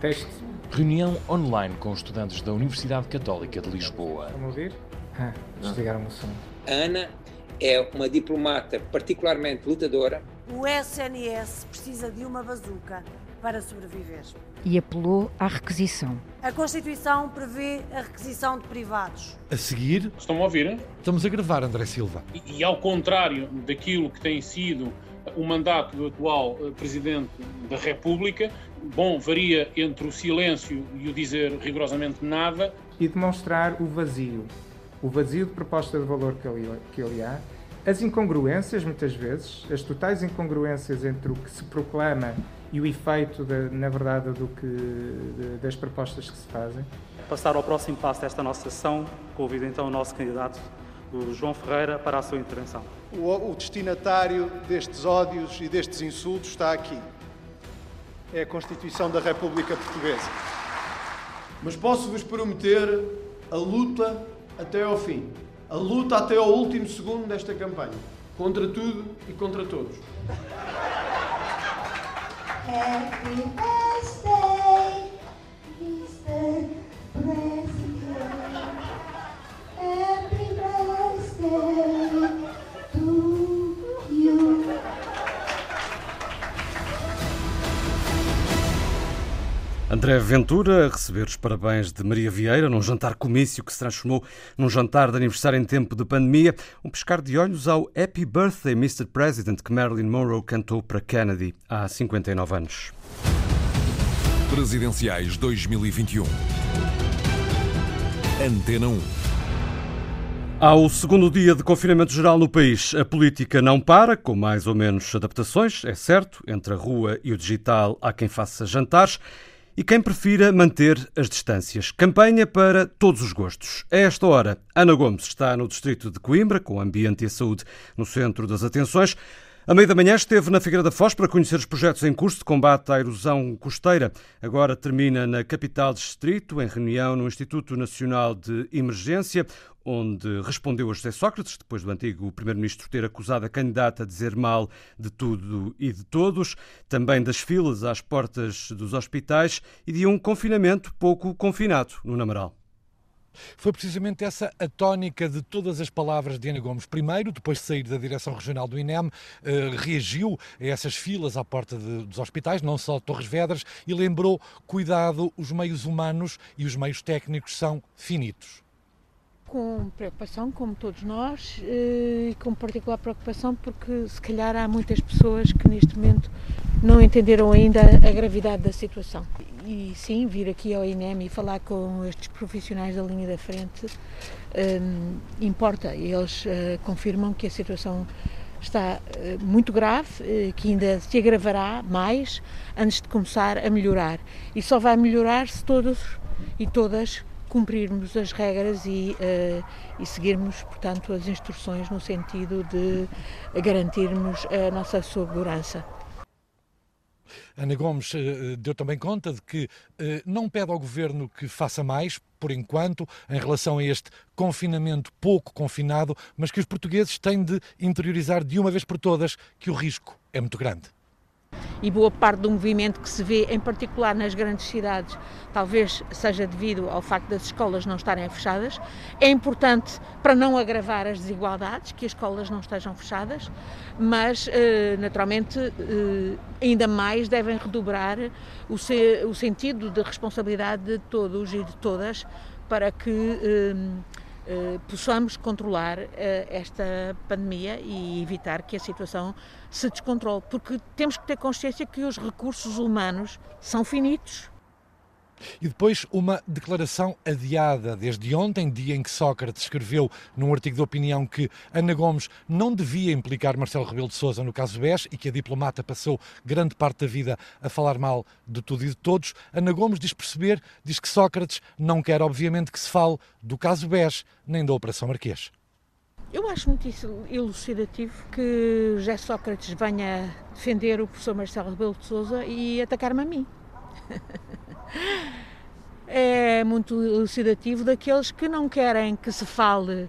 Teste. Reunião online com estudantes da Universidade Católica de Lisboa. Vamos ouvir? Ah, desligaram o som. A Ana é uma diplomata particularmente lutadora. O SNS precisa de uma bazuca para sobreviver. E apelou à requisição. A Constituição prevê a requisição de privados. A seguir. Estão a ouvir? Estamos a gravar, André Silva. E, e ao contrário daquilo que tem sido o mandato do atual eh, Presidente da República, bom, varia entre o silêncio e o dizer rigorosamente nada. E demonstrar o vazio. O vazio de proposta de valor que ali, que ali há, as incongruências, muitas vezes, as totais incongruências entre o que se proclama e o efeito, de, na verdade, do que, de, das propostas que se fazem. Passar ao próximo passo desta nossa sessão, convido então o nosso candidato, o João Ferreira, para a sua intervenção. O, o destinatário destes ódios e destes insultos está aqui. É a Constituição da República Portuguesa. Mas posso-vos prometer a luta até ao fim. A luta até ao último segundo desta campanha. Contra tudo e contra todos. Happy birthday, Mr. President. André Ventura a receber os parabéns de Maria Vieira num jantar comício que se transformou num jantar de aniversário em tempo de pandemia, um pescar de olhos ao Happy Birthday Mr. President que Marilyn Monroe cantou para Kennedy há 59 anos. Presidenciais 2021 Antena 1 ao segundo dia de confinamento geral no país, a política não para, com mais ou menos adaptações, é certo, entre a rua e o digital há quem faça jantares e quem prefira manter as distâncias. Campanha para todos os gostos. A esta hora, Ana Gomes está no distrito de Coimbra, com o ambiente e a saúde no centro das atenções. A meio da manhã esteve na Figueira da Foz para conhecer os projetos em curso de combate à erosão costeira. Agora termina na capital distrito, em reunião no Instituto Nacional de Emergência, onde respondeu a José Sócrates, depois do antigo primeiro-ministro ter acusado a candidata a dizer mal de tudo e de todos, também das filas às portas dos hospitais e de um confinamento pouco confinado no Namaral. Foi precisamente essa a tónica de todas as palavras de Ana Gomes. Primeiro, depois de sair da direção regional do INEM, eh, reagiu a essas filas à porta de, dos hospitais, não só de Torres Vedras, e lembrou: cuidado, os meios humanos e os meios técnicos são finitos com preocupação, como todos nós, eh, e com particular preocupação porque se calhar há muitas pessoas que neste momento não entenderam ainda a gravidade da situação. E sim, vir aqui ao INEM e falar com estes profissionais da linha da frente um, eh, importa. Eles uh, confirmam que a situação está uh, muito grave, uh, que ainda se agravará mais antes de começar a melhorar. E só vai melhorar se todos e todas cumprirmos as regras e, uh, e, seguirmos, portanto, as instruções no sentido de garantirmos a nossa segurança. Ana Gomes uh, deu também conta de que uh, não pede ao governo que faça mais, por enquanto, em relação a este confinamento pouco confinado, mas que os portugueses têm de interiorizar de uma vez por todas que o risco é muito grande e boa parte do movimento que se vê, em particular nas grandes cidades, talvez seja devido ao facto das escolas não estarem fechadas. É importante para não agravar as desigualdades que as escolas não estejam fechadas, mas eh, naturalmente eh, ainda mais devem redobrar o, se, o sentido de responsabilidade de todos e de todas para que eh, possamos controlar eh, esta pandemia e evitar que a situação se descontrole, porque temos que ter consciência que os recursos humanos são finitos e depois uma declaração adiada desde ontem, dia em que Sócrates escreveu num artigo de opinião que Ana Gomes não devia implicar Marcelo Rebelo de Sousa no caso BES e que a diplomata passou grande parte da vida a falar mal de tudo e de todos. Ana Gomes diz perceber, diz que Sócrates não quer obviamente que se fale do caso BES nem da Operação Marquês. Eu acho muito elucidativo que José Sócrates venha defender o professor Marcelo Rebelo de Sousa e atacar-me a mim. É muito elucidativo daqueles que não querem que se fale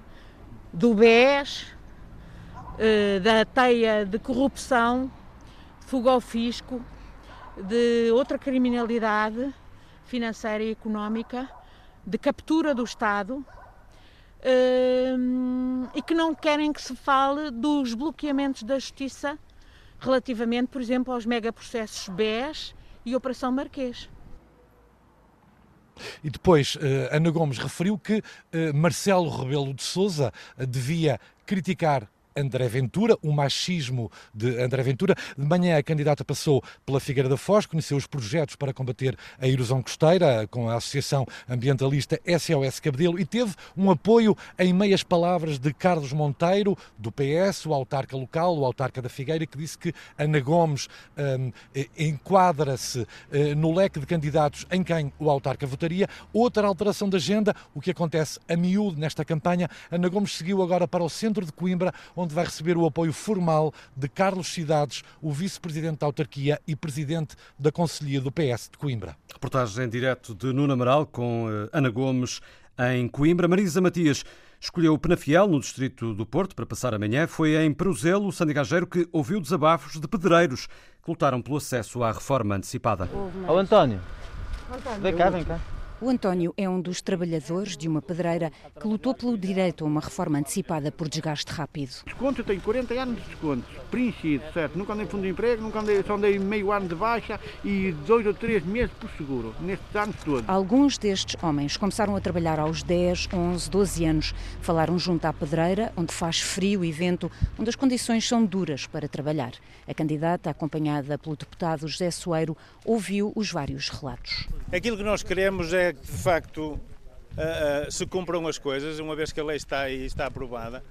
do BES, eh, da teia de corrupção, fuga ao fisco, de outra criminalidade financeira e económica de captura do Estado e que não querem que se fale dos bloqueamentos da justiça relativamente, por exemplo, aos megaprocessos BES e Operação Marquês. E depois, Ana Gomes referiu que Marcelo Rebelo de Sousa devia criticar André Ventura, o machismo de André Ventura. De manhã a candidata passou pela Figueira da Foz, conheceu os projetos para combater a erosão costeira com a Associação Ambientalista SOS Cabedelo e teve um apoio em meias palavras de Carlos Monteiro, do PS, o autarca local, o autarca da Figueira, que disse que Ana Gomes um, enquadra-se uh, no leque de candidatos em quem o autarca votaria. Outra alteração de agenda, o que acontece a miúdo nesta campanha, Ana Gomes seguiu agora para o centro de Coimbra, onde vai receber o apoio formal de Carlos Cidades, o vice-presidente da autarquia e presidente da Conselhia do PS de Coimbra. Reportagem em direto de Nuno Amaral com eh, Ana Gomes em Coimbra. Marisa Matias escolheu Penafiel, no distrito do Porto, para passar a manhã. Foi em Peruzelo, o sandigageiro, que ouviu desabafos de pedreiros que lutaram pelo acesso à reforma antecipada. Ô António, vem cá, vem cá. O António é um dos trabalhadores de uma pedreira que lutou pelo direito a uma reforma antecipada por desgaste rápido. Desconto, eu tenho 40 anos de desconto, preenchido, certo? Nunca andei em fundo de emprego, nunca andei, só andei meio ano de baixa e dois ou três meses por seguro, nestes anos todos. Alguns destes homens começaram a trabalhar aos 10, 11, 12 anos. Falaram junto à pedreira, onde faz frio e vento, onde as condições são duras para trabalhar. A candidata, acompanhada pelo deputado José Soeiro, ouviu os vários relatos. Aquilo que nós queremos é que, de facto, uh, uh, se cumpram as coisas, uma vez que a lei está aí está aprovada.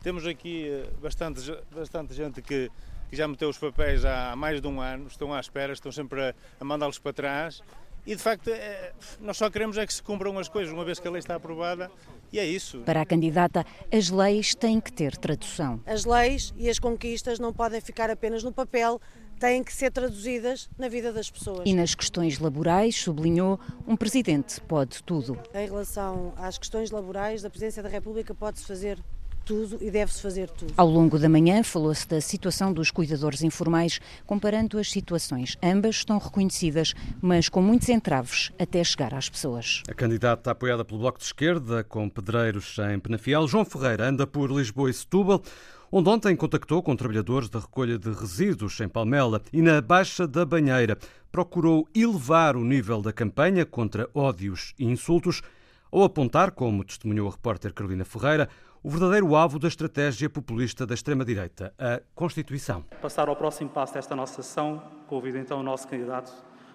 Temos aqui uh, bastante, bastante gente que, que, já meteu os papéis há mais de um ano, estão à espera, estão sempre a, a mandá-los para trás. E de facto, é, nós só queremos é que se cumpram as coisas, uma vez que a lei está aprovada, e é isso. Para a candidata, as leis têm que ter tradução. As leis e as conquistas não podem ficar apenas no papel, têm que ser traduzidas na vida das pessoas. E nas questões laborais, sublinhou, um presidente pode tudo. Em relação às questões laborais, da Presidência da República pode-se fazer tudo e deve-se fazer tudo. Ao longo da manhã falou-se da situação dos cuidadores informais, comparando as situações. Ambas estão reconhecidas, mas com muitos entraves até chegar às pessoas. A candidata apoiada pelo Bloco de Esquerda, com pedreiros em Penafiel, João Ferreira, anda por Lisboa e Setúbal onde ontem contactou com trabalhadores da recolha de resíduos em Palmela e na Baixa da Banheira. Procurou elevar o nível da campanha contra ódios e insultos, ou apontar, como testemunhou a repórter Carolina Ferreira, o verdadeiro alvo da estratégia populista da extrema-direita, a Constituição. Passar ao próximo passo desta nossa sessão, convido então o nosso candidato,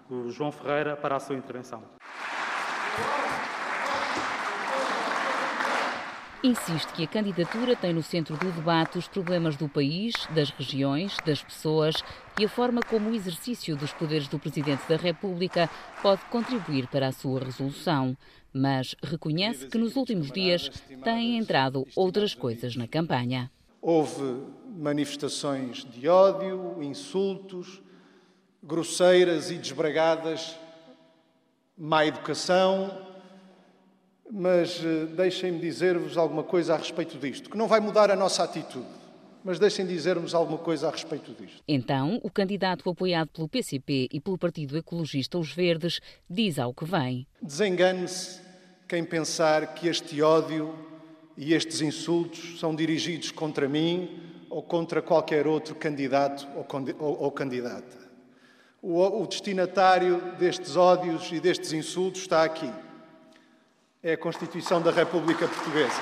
o João Ferreira, para a sua intervenção. Insiste que a candidatura tem no centro do debate os problemas do país, das regiões, das pessoas e a forma como o exercício dos poderes do Presidente da República pode contribuir para a sua resolução. Mas reconhece que nos últimos dias têm entrado outras coisas na campanha. Houve manifestações de ódio, insultos, grosseiras e desbragadas, má educação, mas eh, deixem-me dizer-vos alguma coisa a respeito disto, que não vai mudar a nossa atitude, mas deixem dizer-nos alguma coisa a respeito disto. Então, o candidato apoiado pelo PCP e pelo Partido Ecologista Os Verdes diz ao que vem. Desengane-se quem pensar que este ódio e estes insultos são dirigidos contra mim ou contra qualquer outro candidato ou, candidata. O destinatário destes ódios e destes insultos está aqui é a Constituição da República Portuguesa.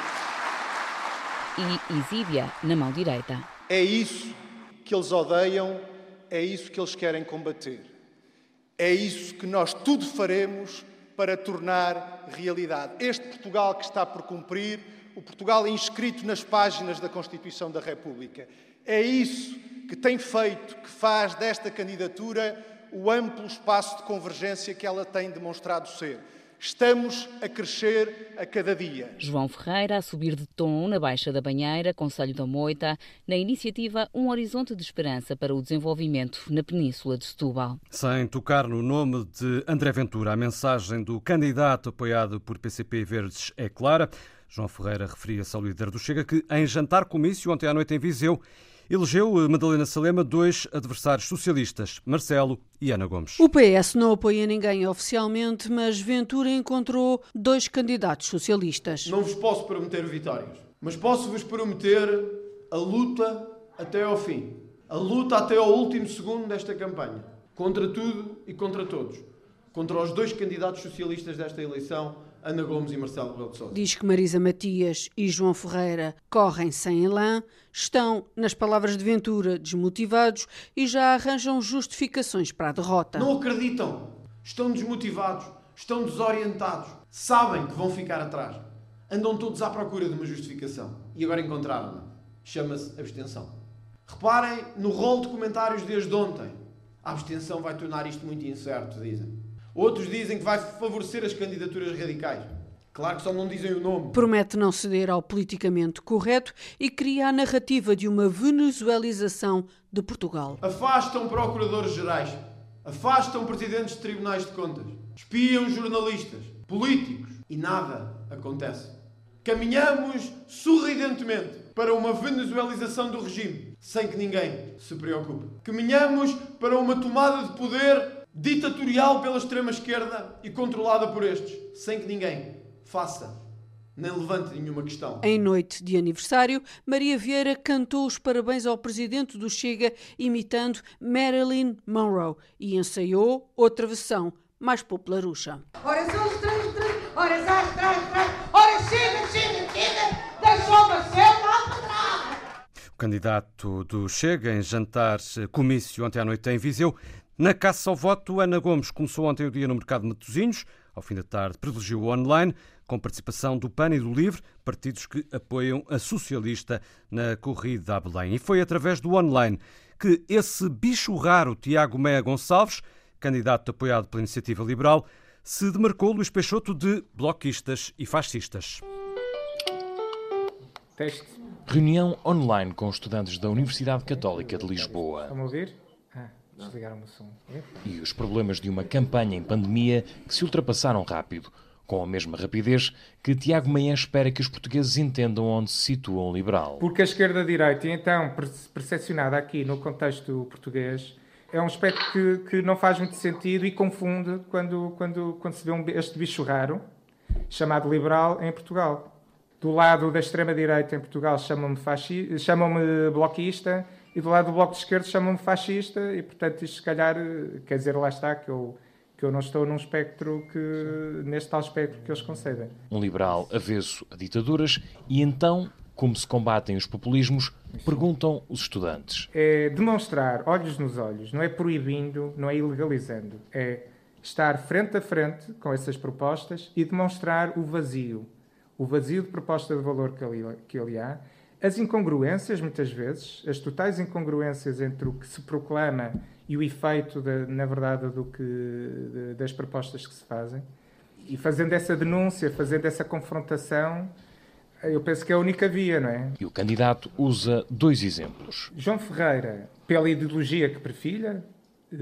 E exíbia na mão direita. É isso que eles odeiam, é isso que eles querem combater. É isso que nós tudo faremos para tornar realidade. Este Portugal que está por cumprir, o Portugal inscrito nas páginas da Constituição da República. É isso que tem feito, que faz desta candidatura o amplo espaço de convergência que ela tem demonstrado ser. Estamos a crescer a cada dia. João Ferreira a subir de tom na Baixa da Banheira, Conselho da Moita, na iniciativa Um Horizonte de Esperança para o Desenvolvimento na Península de Setúbal. Sem tocar no nome de André Ventura, a mensagem do candidato apoiado por PCP e Verdes é clara. João Ferreira referia-se ao líder do Chega que, em jantar comício ontem à noite em Viseu, elegeu Madalena Salema dois adversários socialistas, Marcelo e Ana Gomes. O PS não apoia ninguém oficialmente, mas Ventura encontrou dois candidatos socialistas. Não vos posso prometer vitórias, mas posso-vos prometer a luta até ao fim. A luta até ao último segundo desta campanha. Contra tudo e contra todos. Contra os dois candidatos socialistas desta eleição, Ana Gomes e Marcelo Rebelo de Sousa. Diz que Marisa Matias e João Ferreira correm sem elan, estão, nas palavras de Ventura, desmotivados e já arranjam justificações para a derrota. Não acreditam, estão desmotivados, estão desorientados, sabem que vão ficar atrás. Andam todos à procura de uma justificação e agora encontraram-na. Chama-se abstenção. Reparem no rol de comentários desde ontem. A abstenção vai tornar isto muito incerto, dizem. Outros dizem que vai favorecer as candidaturas radicais. Claro que só não dizem o nome. Promete não ceder ao politicamente correto e cria a narrativa de uma venezuelização de Portugal. Afastam procuradores gerais, afastam presidentes de tribunais de contas, espiam jornalistas, políticos e nada acontece. Caminhamos sorridentemente para uma venezuelização do regime, sem que ninguém se preocupe. Caminhamos para uma tomada de poder ditatorial pela extrema-esquerda e controlada por estes, sem que ninguém faça nem levante nenhuma questão. Em noite de aniversário, Maria Vieira cantou os parabéns ao presidente do Chega, imitando Marilyn Monroe, e ensaiou outra versão, mais popularucha. Ora são os três, três, ora três, três, ora chega, chega, chega, deixou Marcelo lá para trás. O candidato do Chega, em jantar comício ontem à noite em Viseu, na caça ao voto, Ana Gomes começou ontem o dia no mercado de Matosinhos. Ao fim da tarde, privilegiou o online, com participação do PAN e do LIVRE, partidos que apoiam a socialista na corrida a Belém. E foi através do online que esse bicho raro, Tiago Meia Gonçalves, candidato apoiado pela Iniciativa Liberal, se demarcou Luís Peixoto de bloquistas e fascistas. Teste. Reunião online com estudantes da Universidade Católica de Lisboa. Vamos ouvir? Desligaram o som. E os problemas de uma campanha em pandemia que se ultrapassaram rápido, com a mesma rapidez que Tiago Maia espera que os portugueses entendam onde se situa o liberal. Porque a esquerda-direita, então percepcionada aqui no contexto português, é um aspecto que, que não faz muito sentido e confunde quando, quando, quando se vê um, este bicho raro, chamado liberal, em Portugal. Do lado da extrema-direita em Portugal chamam-me chamam bloquista, e do lado do Bloco de Esquerda chamam-me fascista e, portanto, isto se calhar, quer dizer, lá está que eu, que eu não estou num espectro que, neste tal espectro que eles concedem. Um liberal avesso a ditaduras e então, como se combatem os populismos, perguntam os estudantes. É demonstrar olhos nos olhos, não é proibindo, não é ilegalizando, é estar frente a frente com essas propostas e demonstrar o vazio, o vazio de proposta de valor que ali, que ali há as incongruências, muitas vezes, as totais incongruências entre o que se proclama e o efeito, na verdade, do que, de, das propostas que se fazem. E fazendo essa denúncia, fazendo essa confrontação, eu penso que é a única via, não é? E o candidato usa dois exemplos. João Ferreira, pela ideologia que perfilha,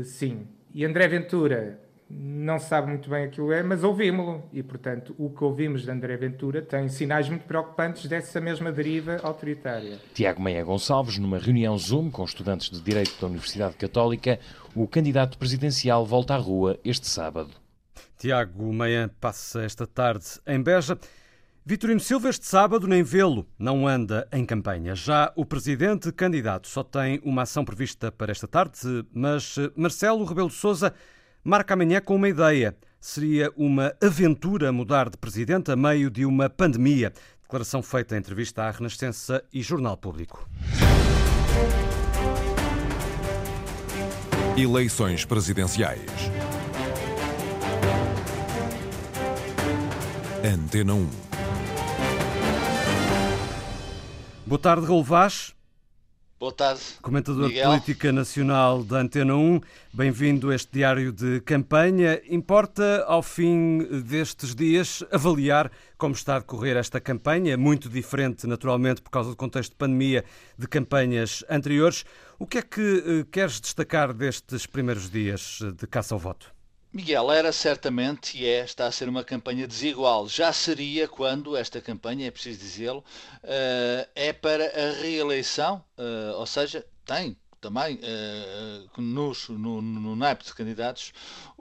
sim. E André Ventura, não sabe muito bem aquilo é, mas ouvimos-lo. E, portanto, o que ouvimos de André Ventura tem sinais muito preocupantes dessa mesma deriva autoritária. Tiago Meia Gonçalves, numa reunião Zoom com estudantes de Direito da Universidade Católica, o candidato presidencial volta à rua este sábado. Tiago Meia passa esta tarde em Beja. Vitorino Silva este sábado nem vê-lo, não anda em campanha. Já o presidente candidato só tem uma ação prevista para esta tarde, mas Marcelo Rebelo de Sousa marca amanhã com uma ideia. Seria uma aventura mudar de presidente a meio de uma pandemia. Declaração feita em entrevista à Renascença e Jornal Público. Eleições presidenciais. Antena 1. Boa tarde, Vaz. Boa tarde. Comentador Miguel. de Política Nacional da Antena 1, bem-vindo a este diário de campanha. Importa, ao fim destes dias, avaliar como está a decorrer esta campanha, muito diferente, naturalmente, por causa do contexto de pandemia, de campanhas anteriores. O que é que eh, queres destacar destes primeiros dias de caça ao voto? Miguel, era certamente e é, está a ser uma campanha desigual. Já seria quando esta campanha, é preciso dizê-lo, é para a reeleição, ou seja, tem também uh, nos, no, no naipe de candidatos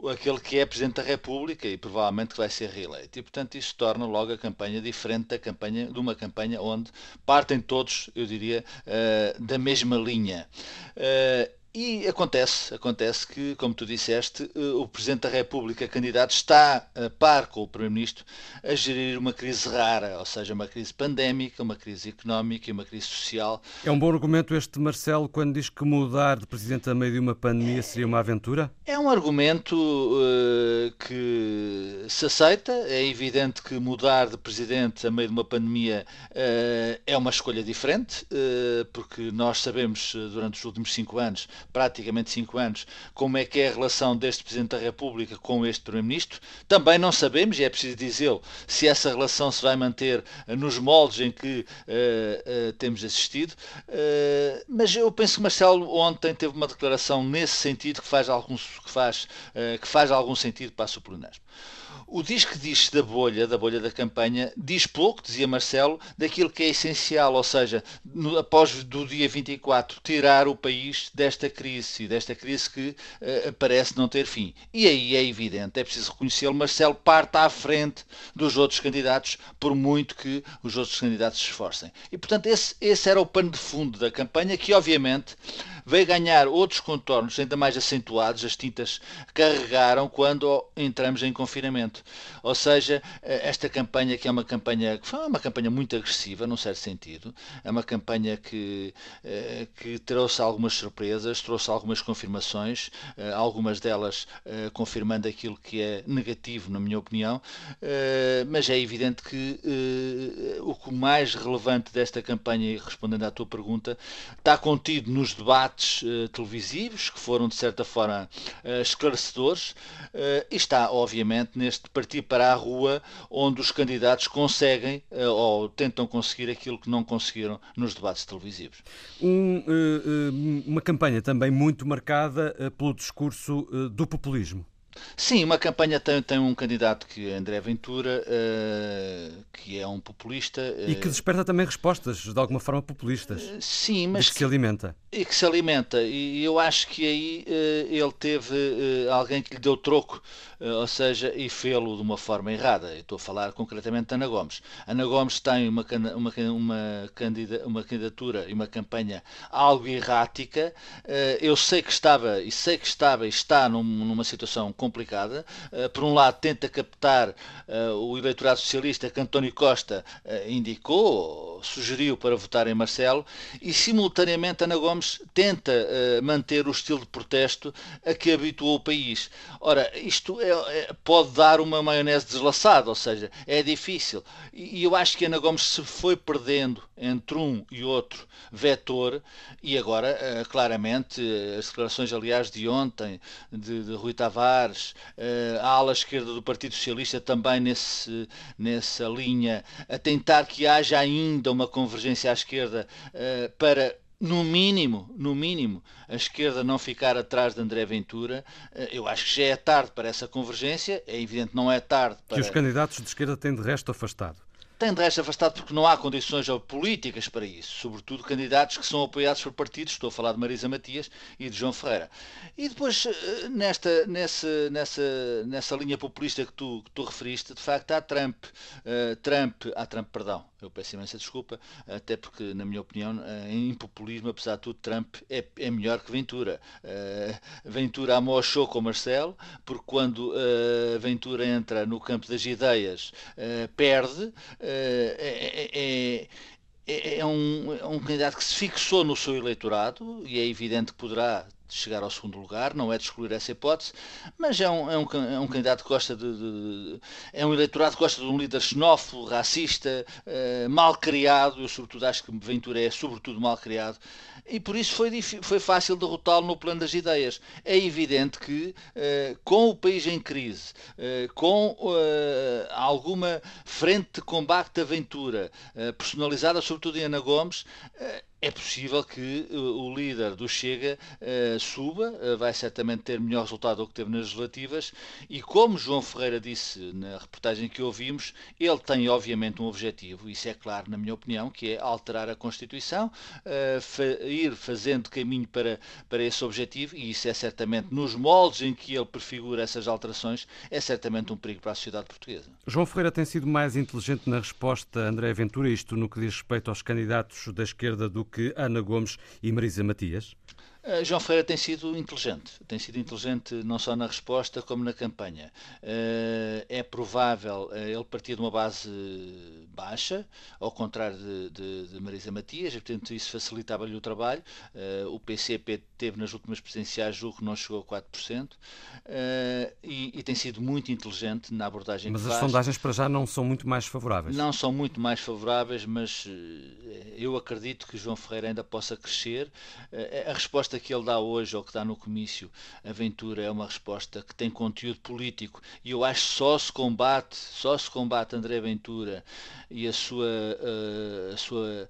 aquele que é Presidente da República e provavelmente que vai ser reeleito. E, portanto, isso torna logo a campanha diferente da campanha, de uma campanha onde partem todos, eu diria, uh, da mesma linha. Uh, e acontece, acontece que, como tu disseste, eh, o Presidente da República, candidato, está a par com o Primeiro-Ministro a gerir uma crise rara, ou seja, uma crise pandémica, uma crise económica e uma crise social. É um bom argumento este, Marcelo, quando diz que mudar de Presidente a meio de uma pandemia seria uma aventura? É um argumento uh, que se aceita. É evidente que mudar de Presidente a meio de uma pandemia uh, é uma escolha diferente, uh, porque nós sabemos, durante os últimos cinco anos, praticamente cinco anos, como é que é a relação deste Presidente da República com este Primeiro-Ministro. Também não sabemos, e é preciso dizê-lo, se essa relação se vai manter nos moldes em que uh, uh, temos assistido. Uh, mas eu penso que Marcelo ontem teve uma declaração nesse sentido que faz algum, que faz, que faz algum sentido para a Suplinesmo. O disco diz da bolha, da bolha da campanha, diz pouco, dizia Marcelo, daquilo que é essencial, ou seja, no, após do dia 24, tirar o país desta crise, desta crise que uh, parece não ter fim. E aí é evidente, é preciso reconhecê-lo, Marcelo parte à frente dos outros candidatos, por muito que os outros candidatos se esforcem. E, portanto, esse, esse era o pano de fundo da campanha, que obviamente veio ganhar outros contornos ainda mais acentuados, as tintas carregaram quando entramos em confinamento. Ou seja, eh, esta campanha que é uma campanha que foi uma campanha muito agressiva, num certo sentido, é uma campanha que, eh, que trouxe algumas surpresas, trouxe algumas confirmações, eh, algumas delas confirmando aquilo que é negativo, na minha opinião, mas é evidente que o mais relevante desta campanha, respondendo à tua pergunta, está contido nos debates televisivos, que foram de certa forma esclarecedores, e está, obviamente, neste partir para a rua onde os candidatos conseguem uh, ou tentam conseguir aquilo que não conseguiram nos debates televisivos. Um, uh, uma campanha também muito marcada pelo discurso do populismo. Sim, uma campanha tem, tem um candidato que é André Ventura, uh, que é um populista. Uh, e que desperta também respostas, de alguma forma, populistas. Uh, sim, mas. que, que, se alimenta. E que se alimenta. E eu acho que aí ele teve alguém que lhe deu troco, ou seja, e fê-lo de uma forma errada. Eu estou a falar concretamente de Ana Gomes. Ana Gomes tem uma, uma, uma, candida, uma candidatura e uma campanha algo errática. eu sei que estava, e sei que estava e está num, numa situação complicada. Eh, por um lado, tenta captar eh, o eleitorado socialista que António Costa eh, indicou, sugeriu para votar em Marcelo, e simultaneamente Ana Gomes tenta manter o estilo de protesto a que habituou o país. Ora, isto é, é, pode dar uma maionese deslaçada, ou seja, é difícil. E, eu acho que Ana Gomes se foi perdendo entre um e outro vetor, e agora, claramente, as declarações, aliás, de ontem, de, de Rui Tavares, uh, a ala esquerda do Partido Socialista também nesse, nessa linha, a tentar que haja ainda uma convergência à esquerda uh, para no mínimo, no mínimo, a esquerda não ficar atrás de André Ventura, eh, eu acho que já é tarde para essa convergência, é evidente não é tarde para... Que os candidatos de esquerda têm de resto afastado tem de resto afastado porque não há condições políticas para isso, sobretudo candidatos que são apoiados por partidos, estou a falar de Marisa Matias e de João Ferreira. E depois, eh, nesta, nessa, nessa, nessa linha populista que tu, que tu referiste, de facto há Trump, uh, Trump, há Trump, perdão, eu peço imensa desculpa, até porque, na minha opinião, uh, em populismo, apesar de tudo, Trump é, é melhor que Ventura. Uh, Ventura amochou com Marcelo, porque quando Ventura entra no campo das ideias, perde, é, é, é, é, um, é um candidato que se fixou no seu eleitorado e é evidente que poderá chegar ao segundo lugar, não é de excluir essa hipótese, mas é um, é um, é um candidato que gosta de, de, é um eleitorado que gosta de um líder xenófobo, racista, uh, mal criado, eu sobretudo acho que Ventura é sobretudo mal criado, e por isso foi, foi fácil derrotá-lo no plano das ideias. É evidente que uh, com o país em crise, uh, com alguma frente de combate da Ventura, personalizada sobretudo em Ana Gomes, é possível que uh, o líder do Chega uh, suba, uh, vai certamente ter melhor resultado do que teve nas legislativas, e como João Ferreira disse na reportagem que ouvimos, ele tem obviamente um objetivo, isso é claro na minha opinião, que é alterar a Constituição, fa ir fazendo caminho para, para esse objetivo, e isso é certamente, nos moldes em que ele prefigura essas alterações, é certamente um perigo para a sociedade portuguesa. João Ferreira tem sido mais inteligente na resposta a André Ventura, isto no que diz respeito aos candidatos da esquerda do que Ana Gomes e Marisa Matias? Uh, João Ferreira tem sido inteligente, tem sido inteligente não só na resposta como na campanha. Uh, é provável uh, ele partir de uma base baixa, ao contrário de, de, de Marisa Matias, e portanto isso facilitava-lhe o trabalho. o PCP teve nas últimas presidenciais, julgo que não chegou a 4%, e, e, tem sido muito inteligente na abordagem mas que. Mas as sondagens para já não são muito mais favoráveis. Não são muito mais favoráveis, mas eu acredito que João Ferreira ainda possa crescer. a resposta resposta que ele dá hoje ou que dá no comício Aventura é uma resposta que tem conteúdo político e eu acho que só se combate, só se combate André Ventura e a sua, uh, a sua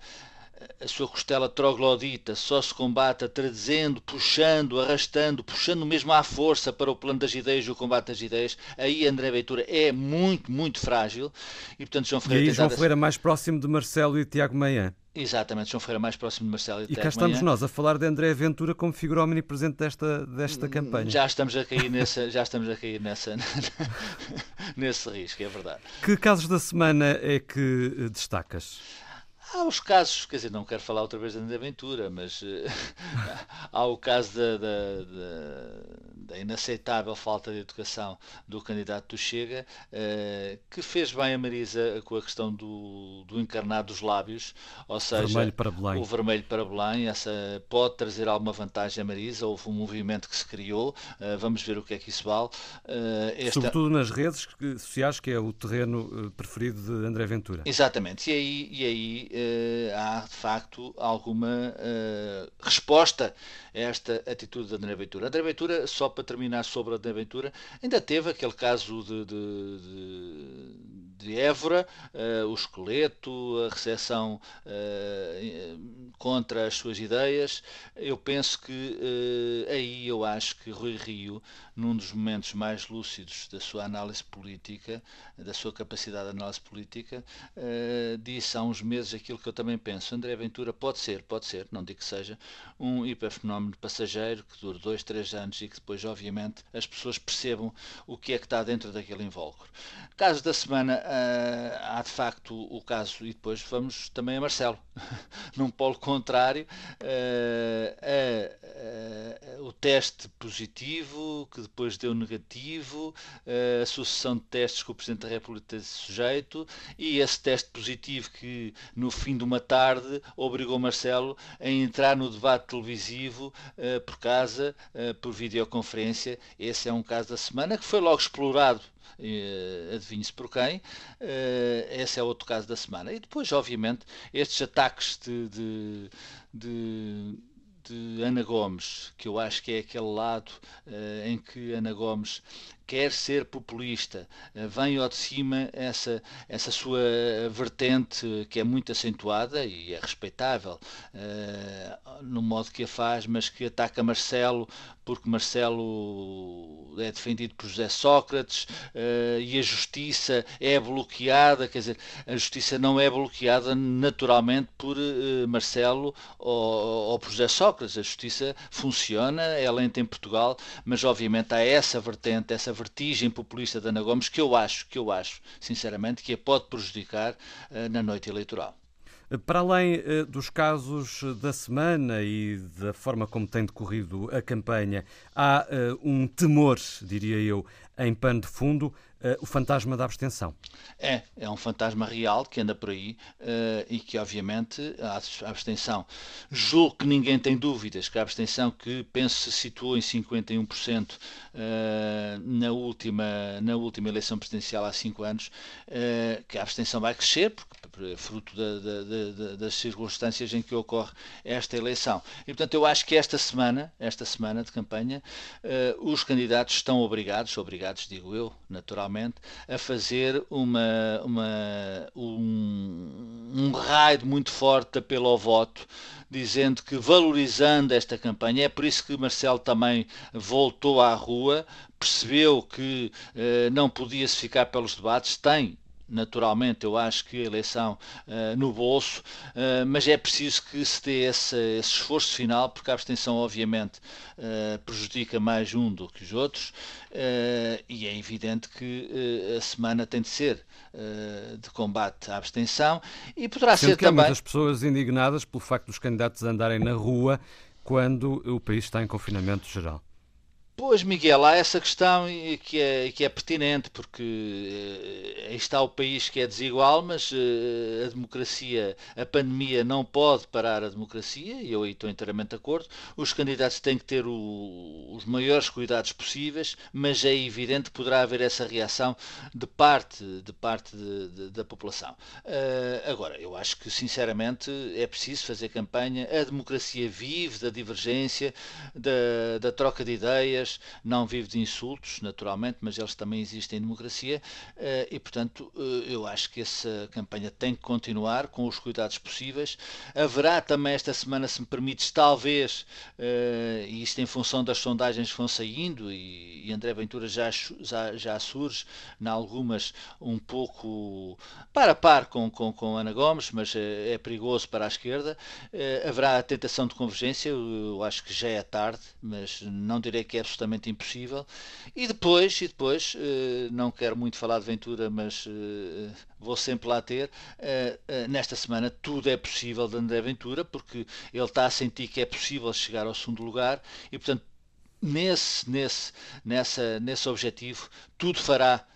a sua costela troglodita só se combate trazendo, puxando, arrastando, puxando mesmo à força para o plano das ideias e o combate das ideias, aí André Ventura é muito, muito frágil e portanto João Ferreira... E aí João Ferreira mais próximo de Marcelo e Tiago Meia. Exatamente, João Ferreira mais próximo de Marcelo e E cá estamos manhã. nós a falar de André Ventura como figura omnipresente desta, desta Hum, campanha. Já estamos a cair, nessa, já estamos a cair nessa, nesse risco, é verdade. Que casos da semana é que eh, destacas? Há os casos, quer dizer, não quero falar outra vez da André Ventura, mas uh, há o caso da, da, da, da, inaceitável falta de educação do candidato do Chega, uh, que fez bem a Marisa com a questão do, do encarnado dos lábios, ou seja, vermelho o vermelho para Belém, essa pode trazer alguma vantagem a Marisa, houve um movimento que se criou, uh, vamos ver o que é que isso vale. Esta... Sobretudo nas redes sociais, que é o terreno preferido de André Ventura. Exatamente, e aí, e aí há de facto alguma resposta a esta atitude de André Ventura. André Ventura, só para terminar sobre André Ventura, ainda teve aquele caso de, de, de, de Évora, uh, o esqueleto, a recepção contra as suas ideias. Eu penso que aí eu acho que Rui Rio, num dos momentos mais lúcidos da sua análise política, da sua capacidade de análise política, disse há uns meses aquilo que eu também penso. André Ventura pode ser, pode ser, não digo que seja, um hiperfenómeno passageiro que dure dois, três anos e que depois, obviamente, as pessoas percebam o que é que está dentro daquele invólucro. Caso da semana, uh, há de facto o caso, e depois vamos também a Marcelo, num polo contrário, uh, uh, o teste positivo, que depois deu negativo, a sucessão de testes que o Presidente da República teve sujeito, e esse teste positivo que no fim de uma tarde, obrigou Marcelo a entrar no debate televisivo por casa, por videoconferência. Esse é um caso da semana que foi logo explorado Uh, adivinhe-se por quem, uh, esse é outro caso da semana. E depois, obviamente, estes ataques de, de, de, de Ana Gomes, que eu acho que é aquele lado uh, em que Ana Gomes quer ser populista, uh, vem ao de cima essa, essa sua vertente que é muito acentuada e é respeitável uh, no modo que a faz, mas que ataca Marcelo porque Marcelo é defendido por José Sócrates e a justiça é bloqueada, quer dizer, a justiça não é bloqueada naturalmente por Marcelo ou, ou, por José Sócrates, a justiça funciona, é lenta em Portugal, mas obviamente há essa vertente, essa vertigem populista da Ana Gomes que eu acho, que eu acho, sinceramente, que a pode prejudicar uh, na noite eleitoral. Para além uh, dos casos da semana e da forma como tem decorrido a campanha, há uh, um temor, diria eu, em pano de fundo, uh, o fantasma da abstenção. É, é um fantasma real que anda por aí e que, obviamente, a abstenção. Julgo que ninguém tem dúvidas que a abstenção, que penso se situou em 51% na, última, na última eleição presidencial há cinco anos, que a abstenção vai crescer, porque, fruto da, da, da, das circunstâncias em que ocorre esta eleição. E, portanto, eu acho que esta semana, esta semana de campanha, os candidatos estão obrigados, obrigados, digo eu, naturalmente, a fazer uma, uma, um, um raio muito forte de apelo ao voto, dizendo que valorizando esta campanha, é por isso que Marcelo também voltou à rua, percebeu que eh, não podia se ficar pelos debates, tem naturalmente, eu acho que a eleição uh, no bolso, uh, mas é preciso que se dê esse, esse esforço final, porque a abstenção, obviamente, uh, prejudica mais um do que os outros, e é evidente que a semana tem de ser de combate à abstenção e poderá Sendo ser que também. Há muitas pessoas indignadas pelo facto dos candidatos andarem na rua quando o país está em confinamento geral. Pois, Miguel, há essa questão que é, que é pertinente, porque eh, aí está o país que é desigual, mas eh, a democracia, a pandemia não pode parar a democracia, e eu aí estou inteiramente de acordo. Os candidatos têm que ter o, os maiores cuidados possíveis, mas é evidente que poderá haver essa reação de parte, de parte de, de, da população. Uh, agora, eu acho que, sinceramente, é preciso fazer campanha. A democracia vive da divergência, da, da troca de ideias não vive de insultos, naturalmente, mas eles também existem em democracia eh, e, portanto, eh, eu acho que essa campanha tem que continuar com os cuidados possíveis. Haverá também esta semana, se me permites, talvez, eh, e isto em função das sondagens que vão saindo, e André Ventura já, já, já surge, em algumas, um pouco para par com, com, com Ana Gomes, mas é perigoso para a esquerda. Haverá a tentação de convergência, eu acho que já é tarde, mas não direi que é absolutamente impossível. E depois, e depois eh, não quero muito falar de Ventura, mas eh, vou sempre lá ter, eh, nesta semana tudo é possível de André Ventura, porque ele está a sentir que é possível chegar ao segundo lugar e, portanto, nesse, nesse, nessa, nesse objetivo, tudo fará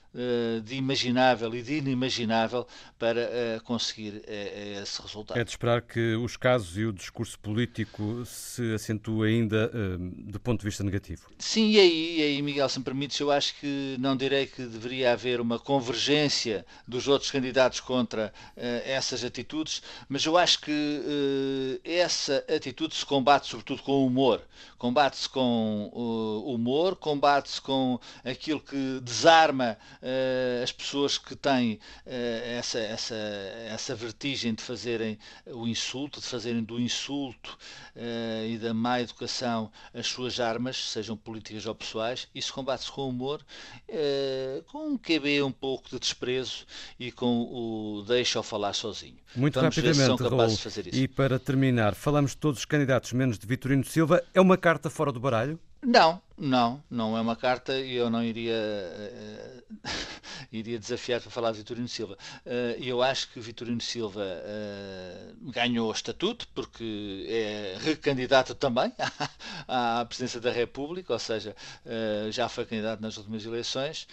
de imaginável e de inimaginável para eh, conseguir eh, esse resultado. É de esperar que os casos e o discurso político se acentuem ainda do ponto de vista negativo. Sim, e aí, e aí, Miguel, se me permites, eu acho que não direi que deveria haver uma convergência dos outros candidatos contra essas atitudes, mas eu acho que essa atitude se combate sobretudo com humor. Combate-se com humor, combate-se com aquilo que desarma as pessoas que têm uh, essa, essa, essa vertigem de fazerem o insulto, de fazerem do insulto uh, e da má educação as suas armas, sejam políticas ou pessoais, isso combate-se com humor, com um QB um pouco de desprezo e com o deixa-o falar sozinho. Muito Vamos rapidamente, Raul, e para terminar, falamos de todos os candidatos, menos de Vitorino Silva. É uma carta fora do baralho? Não, não, não é uma carta e eu não iria, uh, iria desafiar para falar de Vitorino Silva. Uh, eu acho que Vitorino Silva uh, ganhou o estatuto porque é recandidato também à, à presidência da República, ou seja, já foi candidato nas últimas eleições.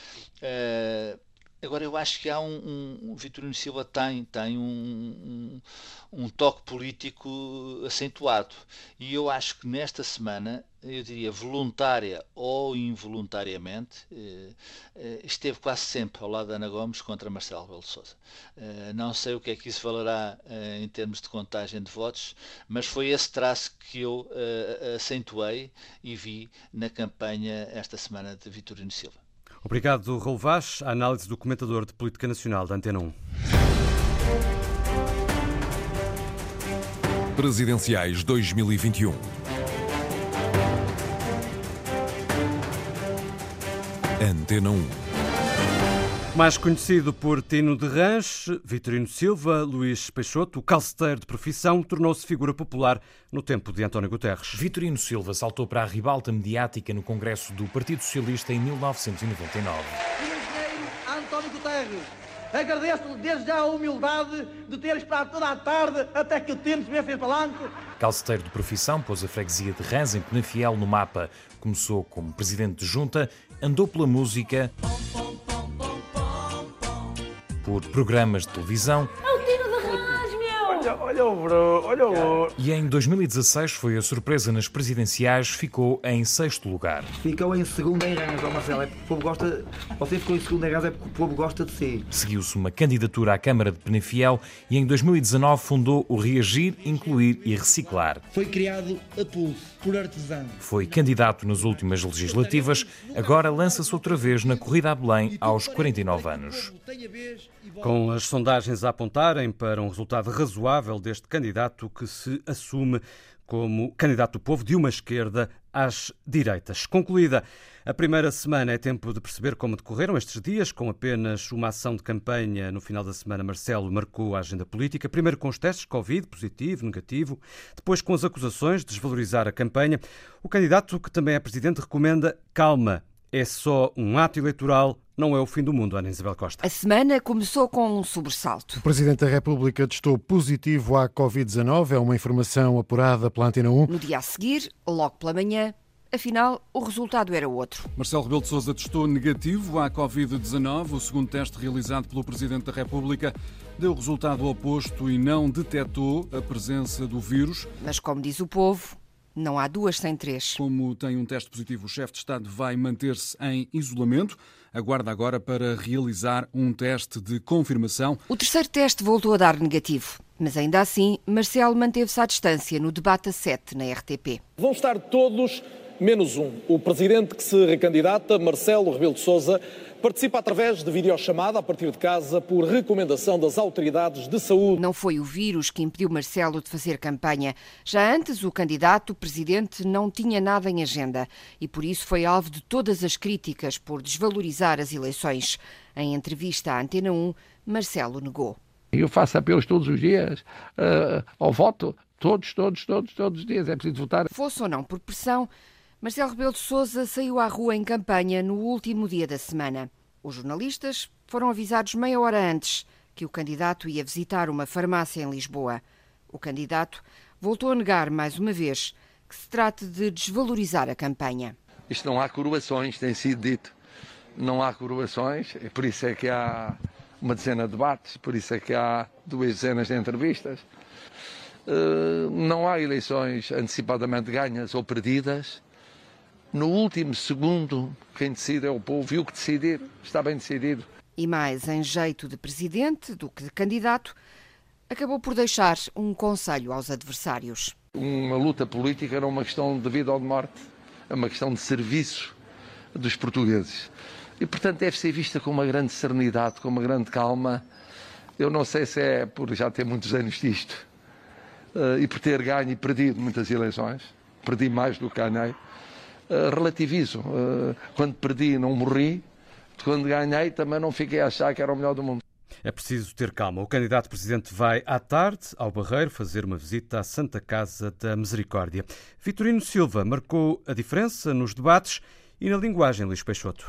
Agora eu acho que há um, um, um Vitorino Silva tem, tem um, um, um, toque político acentuado e eu acho que nesta semana, eu diria voluntária ou involuntariamente, eh, eh, esteve quase sempre ao lado da Ana Gomes contra Marcelo Rebelo de Sousa. Eh, não sei o que é que isso valerá em termos de contagem de votos, mas foi esse traço que eu acentuei e vi na campanha esta semana de Vitorino Silva. Obrigado, Raul Vaz. A análise do comentador de Política Nacional da Antena 1. Presidenciais 2021. Antena 1. Mais conhecido por Tino de Ranche, Vitorino Silva, Luís Peixoto, o calceteiro de profissão, tornou-se figura popular no tempo de António Guterres. Vitorino Silva saltou para a ribalta mediática no Congresso do Partido Socialista em 1999. Engenheiro António Guterres, agradeço-lhe desde já a humildade de ter esperado toda a tarde até que o tempo se me fez palanco. Calceteiro de profissão, pôs a freguesia de Rãs em Penafiel no mapa. Começou como presidente de junta, andou pela música por programas de televisão. É o Tino de Rãs, meu! Olha, o bro, olha o E em 2016 foi a surpresa nas presidenciais, ficou em sexto lugar. Ficou em segundo em Rãs, ó Marcelo. É porque o povo gosta. Você ficou em segundo em Rãs é porque o povo gosta de si. Seguiu-se uma candidatura à Câmara de Penafiel e em 2019 fundou o Reagir, Incluir e Reciclar. Foi criado a pulso, por artesão. Foi candidato nas últimas legislativas, agora lança-se outra vez na corrida a Belém aos 49 anos. Com as sondagens a apontarem para um resultado razoável deste candidato que se assume como candidato do povo de uma esquerda às direitas. Concluída a primeira semana, é tempo de perceber como decorreram estes dias, com apenas uma ação de campanha no final da semana. Marcelo marcou a agenda política, primeiro com os testes Covid, positivo, negativo, depois com as acusações de desvalorizar a campanha. O candidato, que também é presidente, recomenda calma. É só um ato eleitoral, não é o fim do mundo, Ana Isabel Costa. A semana começou com um sobressalto. O Presidente da República testou positivo à Covid-19, é uma informação apurada pela Antena 1. No dia a seguir, logo pela manhã, Afinal, o resultado era outro. Marcelo Rebelo de Sousa testou negativo à Covid-19. O segundo teste realizado pelo Presidente da República deu resultado oposto e não detectou a presença do vírus. Mas, como diz o povo, não há duas sem três. Como tem um teste positivo, o chefe de Estado vai manter-se em isolamento. Aguarda agora para realizar um teste de confirmação. O terceiro teste voltou a dar negativo. Mas ainda assim, Marcelo manteve-se à distância no debate a 7 na RTP. Vão estar todos menos um. O presidente que se recandidata, Marcelo Rebelo de Sousa, participa através de videochamada a partir de casa por recomendação das autoridades de saúde. Não foi o vírus que impediu Marcelo de fazer campanha. Já antes, o candidato, o presidente, não tinha nada em agenda e por isso foi alvo de todas as críticas por desvalorizar as eleições. Em entrevista à Antena 1, Marcelo negou. Eu faço apelos todos os dias uh, ao voto, todos, todos, todos, todos os dias. É preciso votar. Fosse ou não por pressão, Marcelo Rebelo de Sousa saiu à rua em campanha no último dia da semana. Os jornalistas foram avisados meia hora antes que o candidato ia visitar uma farmácia em Lisboa. O candidato voltou a negar mais uma vez que se trata de desvalorizar a campanha. Isto não há coroações, tem sido dito. Não há coroações, por isso é que há uma dezena de debates, por isso é que há duas dezenas de entrevistas. Não há eleições antecipadamente ganhas ou perdidas no último segundo, quem decide é o povo e o que decidir está bem decidido. E mais em jeito de presidente do que de candidato, acabou por deixar um conselho aos adversários. Uma luta política era uma questão de vida ou de morte, é uma questão de serviço dos portugueses. E, portanto, deve ser vista com uma grande serenidade, com uma grande calma. Eu não sei se é por já ter muitos anos disto e por ter ganho e perdido muitas eleições, perdi mais do que ganhei relativizo. Quando perdi, não morri. Quando ganhei, também não fiquei a achar que era o melhor do mundo. É preciso ter calma. O candidato presidente vai à tarde ao Barreiro fazer uma visita à Santa Casa da Misericórdia. Vitorino Silva marcou a diferença nos debates e na linguagem, Luís Peixoto.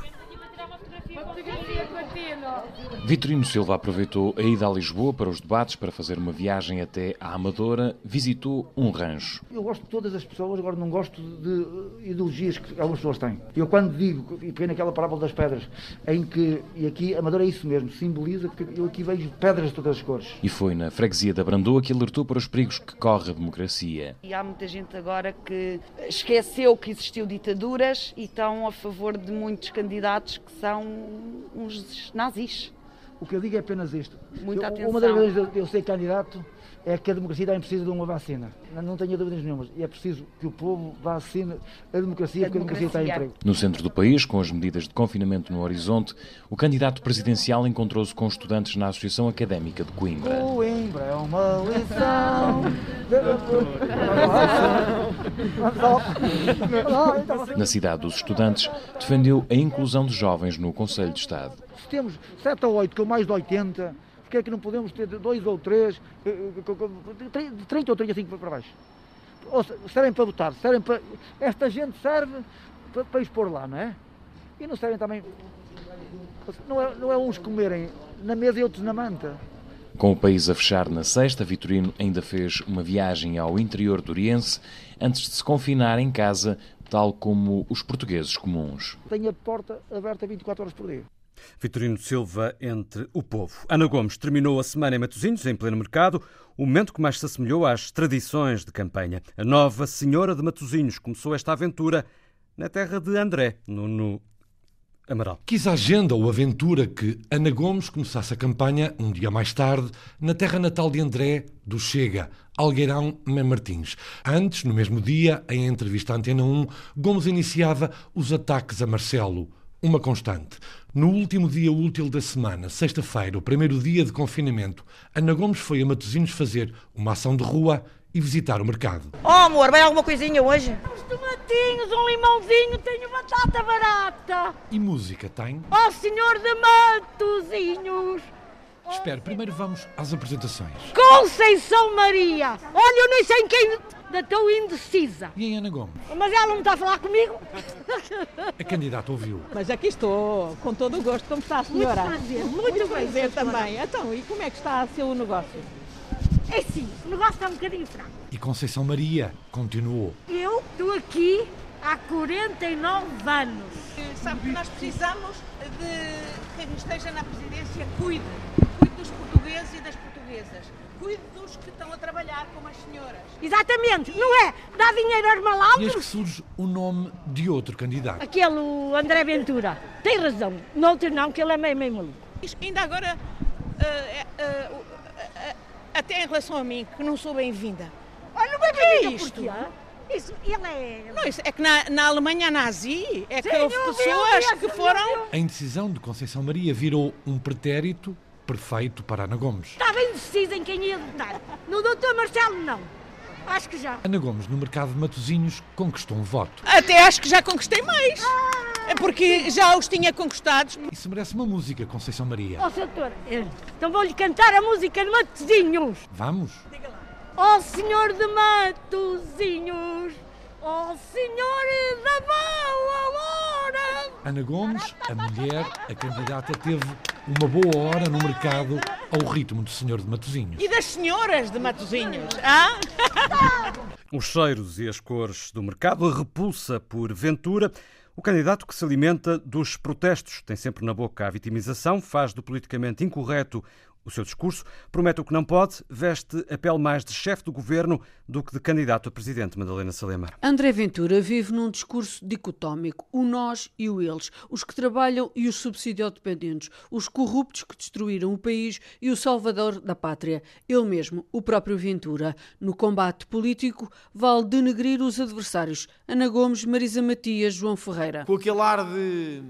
Vitorino Silva aproveitou a ida a Lisboa para os debates, para fazer uma viagem até à Amadora, visitou um rancho. Eu gosto de todas as pessoas, agora não gosto de ideologias que algumas pessoas têm. Eu quando digo, e peguei naquela parábola das pedras, em que, e aqui a Amadora é isso mesmo, simboliza que eu aqui vejo pedras de todas as cores. E foi na freguesia da Brandoa que alertou para os perigos que corre a democracia. E há muita gente agora que esqueceu que existiu ditaduras e estão a favor de muitos candidatos que são uns nazis. O que eu digo é apenas isto. Muita eu, atenção. Uma das vezes eu, eu ser candidato é que a democracia também precisa de uma vacina. Não, não tenho dúvidas nenhumas. E é preciso que o povo vacine a democracia, A porque a democracia está em democracia. emprego. No centro do país, com as medidas de confinamento no horizonte, o candidato presidencial encontrou-se com estudantes na Associação Académica de Coimbra. Coimbra é uma lição. Na cidade dos estudantes, defendeu a inclusão de jovens no Conselho de Estado. Se temos 7 ou 8 com mais de 80, porque é que não podemos ter dois ou três, eh, eh, com- com- de 30 ou 35 para baixo? Ou se- servem para votar, servem para. Esta gente serve para, para expor lá, não é? E não servem também. Não é, não é uns comerem na mesa e outros na manta. Com o país a fechar na sexta, Vitorino ainda fez uma viagem ao interior do Oriense antes de se confinar em casa, tal como os portugueses comuns. Tenho a porta aberta 24 horas por dia. Vitorino Silva entre o povo. Ana Gomes terminou a semana em Matosinhos, em pleno mercado, o momento que mais se assemelhou às tradições de campanha. A nova Senhora de Matosinhos começou esta aventura na terra de André, no, no Amaral. Quis a agenda ou aventura que Ana Gomes começasse a campanha um dia mais tarde na terra natal de André, do Chega, Algueirão Mem Martins. Antes, no mesmo dia, em entrevista à Antena 1, Gomes iniciava os ataques a Marcelo, uma constante. No último dia útil da semana, sexta-feira, o primeiro dia de confinamento, Ana Gomes foi a Matosinhos fazer uma ação de rua e visitar o mercado. Oh amor, vai alguma coisinha hoje? Uns tomatinhos, um limãozinho, tenho batata barata. E música tem? Oh senhor de Matozinhos! Espera, primeiro vamos às apresentações. Conceição Maria! Olha, eu nem sei em quem estou indecisa. E em Ana Gomes? Mas ela não está a falar comigo? A candidata ouviu. Mas aqui estou, com todo o gosto. Como está a senhora? Muito prazer, muito, muito prazer senhora. também. Então, e como é que está o seu negócio? É sim, o negócio está um bocadinho fraco. E Conceição Maria continuou. Eu estou aqui há 49 anos. Sabe que nós precisamos de quem esteja na presidência cuide. Cuide dos portugueses e das portuguesas. Cuide dos que estão a trabalhar, como as senhoras. Exatamente, não é? Dá dinheiro aos E eis que malandros? surge o nome de outro candidato. Aquele o André Ventura. Tem razão. No outro não, que ele é meio, meio maluco. Ainda agora, ah, ah, até em relação a mim, que não sou bem-vinda. Olha, o que é isto? Isso, ele é... Não, isso é que na, na Alemanha nazi é que Sim, houve eu vi, pessoas que foram. A indecisão de Conceição Maria virou um pretérito perfeito para Ana Gomes. Estava indecisa em quem ia votar. No doutor Marcelo, não. Acho que já. Ana Gomes, no mercado de Matosinhos, conquistou um voto. Até acho que já conquistei mais. É porque já os tinha conquistados. Isso merece uma música, Conceição Maria. Ó, seu doutor, eh, então vou-lhe cantar a música de Matozinhos. Vamos? Ó Senhor de Matozinhos, ó Senhor da Boa Hora. Ana Gomes, a mulher, a candidata, teve uma boa hora no mercado ao ritmo do Senhor de Matosinhos. E das senhoras de Matozinhos. Ah? Os cheiros e as cores do mercado, a repulsa por Ventura. O candidato que se alimenta dos protestos tem sempre na boca a vitimização, faz do politicamente incorreto o seu discurso, promete o que não pode, veste a pele mais de chefe do governo do que de candidato a presidente, Madalena Salema. André Ventura vive num discurso dicotómico, o nós e o eles, os que trabalham e os subsidiodependentes, os corruptos que destruíram o país e o salvador da pátria, ele mesmo, o próprio Ventura. No combate político, vale denegrir os adversários, Ana Gomes, Marisa Matias, João Ferreira. Com aquele ar de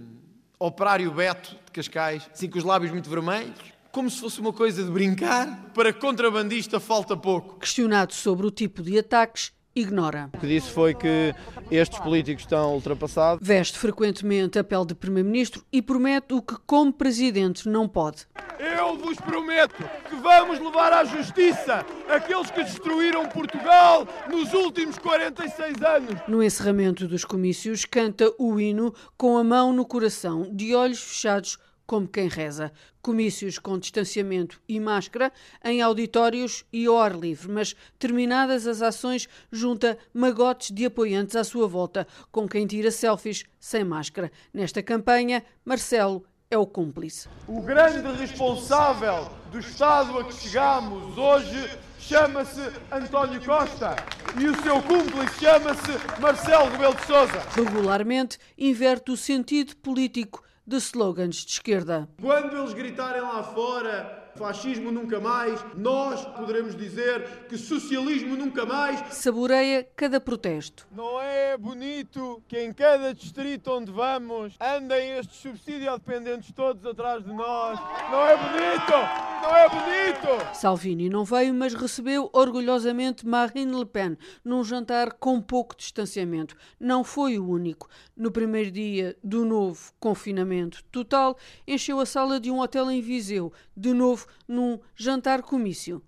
operário Beto de Cascais, assim com os lábios muito vermelhos, como se fosse uma coisa de brincar. Para contrabandista falta pouco. Questionado sobre o tipo de ataques, ignora. O que disse foi que estes políticos estão ultrapassados. Veste frequentemente a pele de Primeiro-Ministro e promete o que, como Presidente, não pode. Eu vos prometo que vamos levar à justiça aqueles que destruíram Portugal nos últimos 46 anos. No encerramento dos comícios, canta o hino com a mão no coração, de olhos fechados, como quem reza. Comícios com distanciamento e máscara em auditórios e ao ar livre, mas terminadas as ações, junta magotes de apoiantes à sua volta, com quem tira selfies sem máscara. Nesta campanha, Marcelo é o cúmplice. O grande responsável do estado a que chegamos hoje chama-se António Costa e o seu cúmplice chama-se Marcelo Rebelo de Sousa. Regularmente inverte o sentido político de slogans de esquerda. Quando eles gritarem lá fora fascismo nunca mais, nós poderemos dizer que socialismo nunca mais. Saboreia cada protesto. Não é bonito que em cada distrito onde vamos andem estes subsidiodependentes todos atrás de nós? Não é bonito? Não é bonito? Salvini não veio, mas recebeu orgulhosamente Marine Le Pen num jantar com pouco distanciamento. Não foi o único. No primeiro dia do novo confinamento total, encheu a sala de um hotel em Viseu, de novo num jantar comício.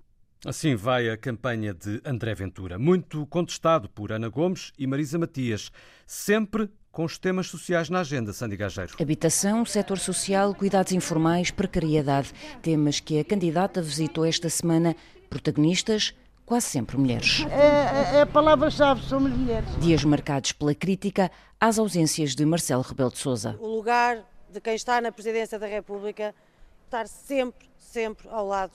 Assim vai a campanha de André Ventura, muito contestado por Ana Gomes e Marisa Matias, sempre com os temas sociais na agenda, Sandy Gageiro. Habitação, setor social, cuidados informais, precariedade. Temas que a candidata visitou esta semana. Protagonistas, quase sempre mulheres. É, é a palavra-chave, somos mulheres. Dias marcados pela crítica às ausências de Marcelo Rebelo de Sousa. O lugar de quem está na Presidência da República estar sempre, sempre ao lado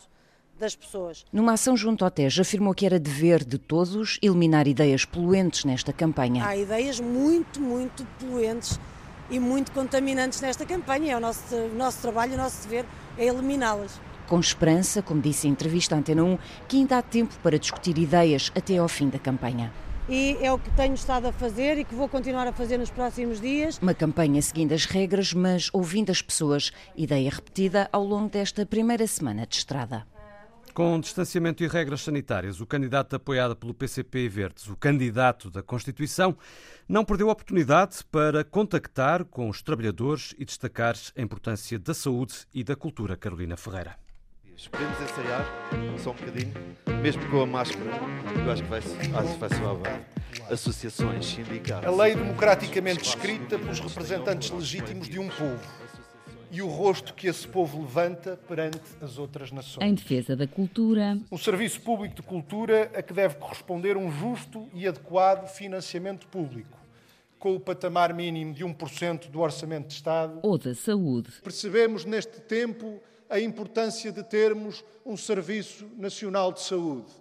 das pessoas. Numa ação junto ao TEJ, afirmou que era dever de todos eliminar ideias poluentes nesta campanha. Há ideias muito, muito poluentes e muito contaminantes nesta campanha. É o nosso, o nosso trabalho, o nosso dever é eliminá-las. Com esperança, como disse em entrevista à Antena 1, que ainda há tempo para discutir ideias até ao fim da campanha e é o que tenho estado a fazer e que vou continuar a fazer nos próximos dias. Uma campanha seguindo as regras, mas ouvindo as pessoas. Ideia repetida ao longo desta primeira semana de estrada. Com distanciamento e regras sanitárias, o candidato apoiado pelo PCP e Verdes, o candidato da Constituição, não perdeu a oportunidade para contactar com os trabalhadores e destacar a importância da saúde e da cultura. Carolina Ferreira. Podemos ensaiar só um bocadinho, mesmo com a máscara, eu acho que vai, acho que vai soar bem. Associações, sindicatos. A lei democraticamente escrita pelos representantes legítimos de um povo e o rosto que esse povo levanta perante as outras nações. Em defesa da cultura. Um serviço público de cultura a que deve corresponder um justo e adequado financiamento público, com o patamar mínimo de 1% do orçamento de Estado. Ou da saúde. Percebemos neste tempo a importância de termos um Serviço Nacional de Saúde.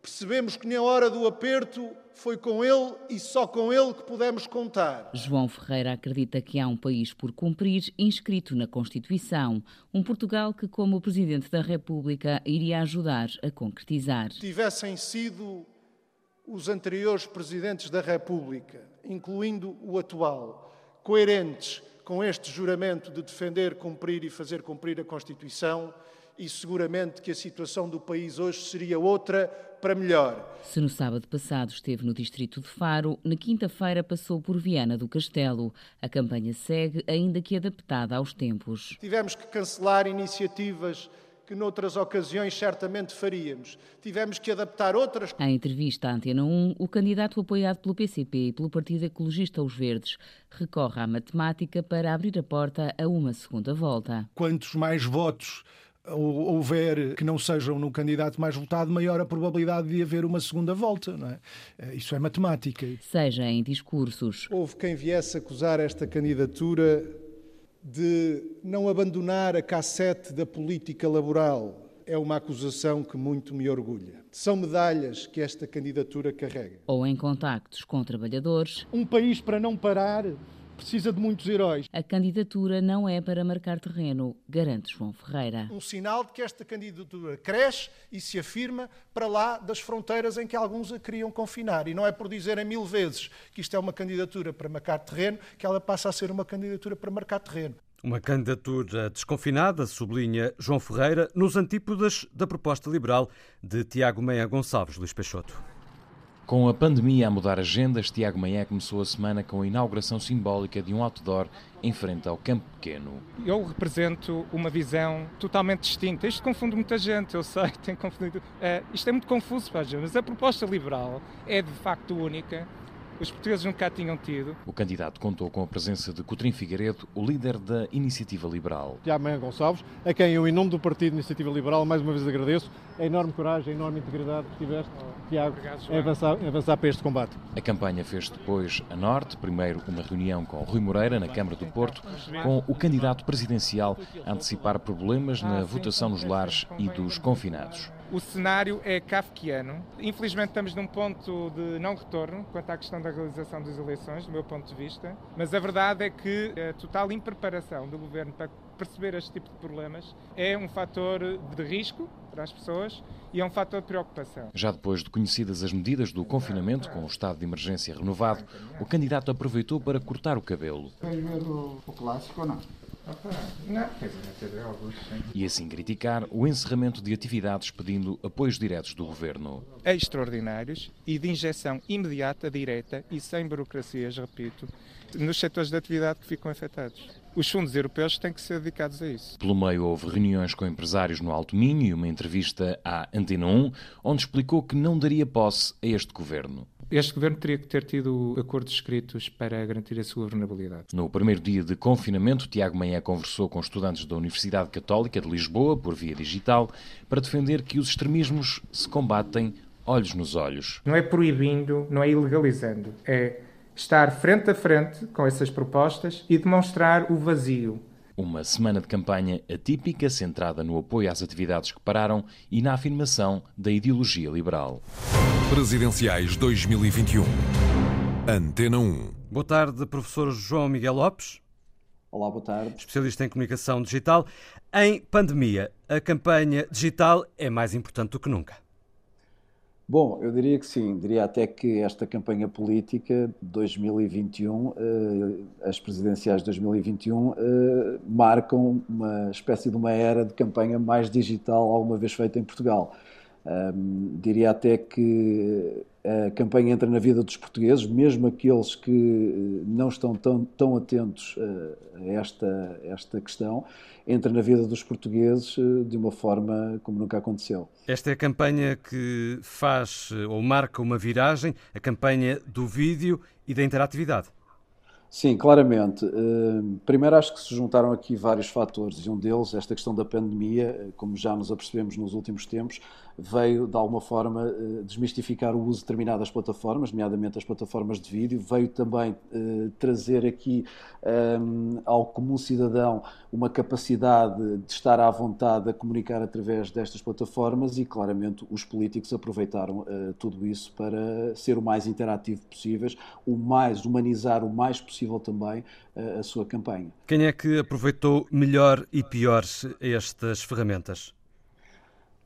Percebemos que na hora do aperto foi com ele e só com ele que pudemos contar. João Ferreira acredita que há um país por cumprir inscrito na Constituição, um Portugal que, como Presidente da República, iria ajudar a concretizar. Tivessem sido os anteriores Presidentes da República, incluindo o atual, coerentes com este juramento de defender, cumprir e fazer cumprir a Constituição, e seguramente que a situação do país hoje seria outra para melhor. Se no sábado passado esteve no distrito de Faro, na quinta-feira passou por Viana do Castelo. A campanha segue, ainda que adaptada aos tempos. Tivemos que cancelar iniciativas que noutras ocasiões certamente faríamos. Tivemos que adaptar outras. Em entrevista à Antena 1, o candidato apoiado pelo PCP e pelo Partido Ecologista Os Verdes recorre à matemática para abrir a porta a uma segunda volta. Quantos mais votos houver que não sejam no candidato mais votado, maior a probabilidade de haver uma segunda volta. Não é? Eh, isso é matemática. Seja em discursos. Houve quem viesse acusar esta candidatura de não abandonar a cassete da política laboral é uma acusação que muito me orgulha. São medalhas que esta candidatura carrega. Ou em contactos com trabalhadores. Um país para não parar precisa de muitos heróis. A candidatura não é para marcar terreno, garante João Ferreira. Um sinal de que esta candidatura cresce e se afirma para lá das fronteiras em que alguns a queriam confinar. E não é por dizerem mil vezes que isto é uma candidatura para marcar terreno que ela passa a ser uma candidatura para marcar terreno. Uma candidatura desconfinada, sublinha João Ferreira, nos antípodas da proposta liberal de Tiago Meia Gonçalves Luís Peixoto. Com a pandemia a mudar agendas, Tiago Maia começou a semana com a inauguração simbólica de um outdoor em frente ao Campo Pequeno. Eu represento uma visão totalmente distinta. Isto confunde muita gente, eu sei, tem confundido. Uh, isto é muito confuso para a gente, mas a proposta liberal é de facto única os portugueses nunca tinham tido. O candidato contou com a presença de Coutrinho Figueiredo, o líder da Iniciativa Liberal. Tiago Gonçalves, a quem eu, em nome do Partido Iniciativa Liberal, mais uma vez agradeço a enorme coragem, a enorme integridade que tiveste, Tiago, Obrigado, em, avançar, em avançar para este combate. A campanha fez depois a norte, primeiro uma reunião com Rui Moreira, na Câmara do Porto, com o candidato presidencial a antecipar problemas na votação nos lares e dos confinados o cenário é kafkiano. Infelizmente estamos num ponto de não retorno quanto à questão da realização das eleições, do meu ponto de vista, mas a verdade é que a total impreparação do governo para perceber este tipo de problemas é um fator de risco para as pessoas e é um fator de preocupação. Já depois de conhecidas as medidas do confinamento com o estado de emergência renovado, o candidato aproveitou para cortar o cabelo. Queres ver o, o clássico ou não? E assim criticar o encerramento de atividades pedindo apoios diretos do governo. Extraordinários e de injeção imediata, direta e sem burocracias, repito, nos setores de atividade que ficam afetados. Os fundos europeus têm que ser dedicados a isso. Pelo meio, houve reuniões com empresários no Alto Minho e uma entrevista à Antena 1, onde explicou que não daria posse a este governo. Este governo teria que ter tido acordos escritos para garantir a sua governabilidade. No primeiro dia de confinamento, Tiago Manhã conversou com estudantes da Universidade Católica de Lisboa, por via digital, para defender que os extremismos se combatem olhos nos olhos. Não é proibindo, não é ilegalizando, é estar frente a frente com essas propostas e demonstrar o vazio Uma semana de campanha atípica, centrada no apoio às atividades que pararam e na afirmação da ideologia liberal. Presidenciais 2021. Antena 1. Boa tarde, professor João Miguel Lopes. Olá, boa tarde. Especialista em comunicação digital. Em pandemia, a campanha digital é mais importante do que nunca. Bom, eu diria que sim. Diria até que esta campanha política de 2021, eh, as presidenciais de 2021, eh, marcam uma espécie de uma era de campanha mais digital alguma vez feita em Portugal. Diria até que a campanha entra na vida dos portugueses, mesmo aqueles que eh, não estão tão, tão atentos a esta, esta questão, entra na vida dos portugueses eh, de uma forma como nunca aconteceu. Esta é a campanha que faz eh, ou marca uma viragem, a campanha do vídeo e da interatividade. Sim, claramente. Primeiro, acho que se juntaram aqui vários fatores e um deles, esta questão da pandemia, como já nos apercebemos nos últimos tempos, veio de alguma forma eh, desmistificar o uso de determinadas plataformas, nomeadamente as plataformas de vídeo, veio também eh, trazer aqui um, ao comum cidadão uma capacidade de estar à vontade a comunicar através destas plataformas e claramente os políticos aproveitaram tudo isso para ser o mais interativo possíveis, o mais humanizar o mais possível também uh, a sua campanha. Quem é que aproveitou melhor e pior estas ferramentas?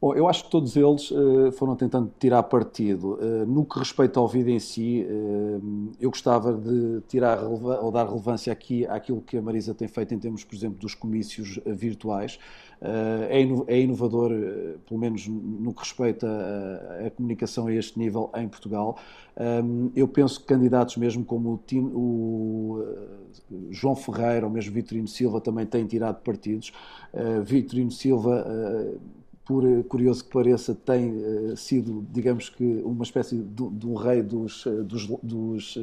Bom, eu acho que todos eles uh, foram tentando tirar partido. Uh, no que respeita ao vídeo em si, uh, eu gostava de tirar ou dar relevância aqui àquilo que a Marisa tem feito em termos, por exemplo, dos comícios virtuais. É, é, inovador, pelo menos no que respeita à comunicação a este nível em Portugal. Eu penso que candidatos mesmo como o, o João Ferreira ou mesmo Vitorino Silva também têm tirado partidos. Vitorino Silva por eh, curioso que pareça, tem uh, sido, digamos que, uma espécie de, um rei dos, eh, dos, dos,